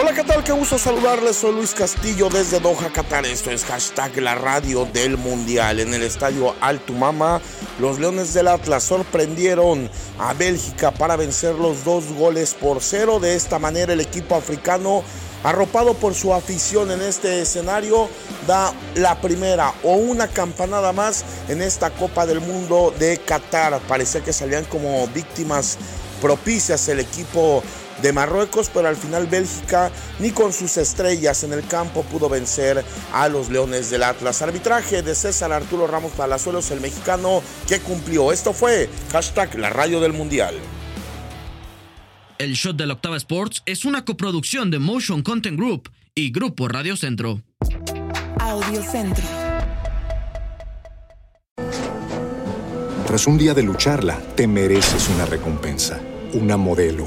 Hola, ¿qué tal? Qué gusto saludarles. Soy Luis Castillo desde Doha, Qatar. Esto es hashtag la radio del Mundial. En el estadio Altumama, los Leones del Atlas sorprendieron a Bélgica para vencer los dos goles por cero. De esta manera, el equipo africano, arropado por su afición en este escenario, da la primera o una campanada más en esta Copa del Mundo de Qatar. Parecía que salían como víctimas propicias el equipo de Marruecos, pero al final Bélgica ni con sus estrellas en el campo pudo vencer a los Leones del Atlas. Arbitraje de César Arturo Ramos Palazuelos, el mexicano que cumplió. Esto fue hashtag la radio del Mundial. El Shot de la Octava Sports es una coproducción de Motion Content Group y Grupo Radio Centro. Audio Centro. Tras un día de lucharla, te mereces una recompensa, una modelo,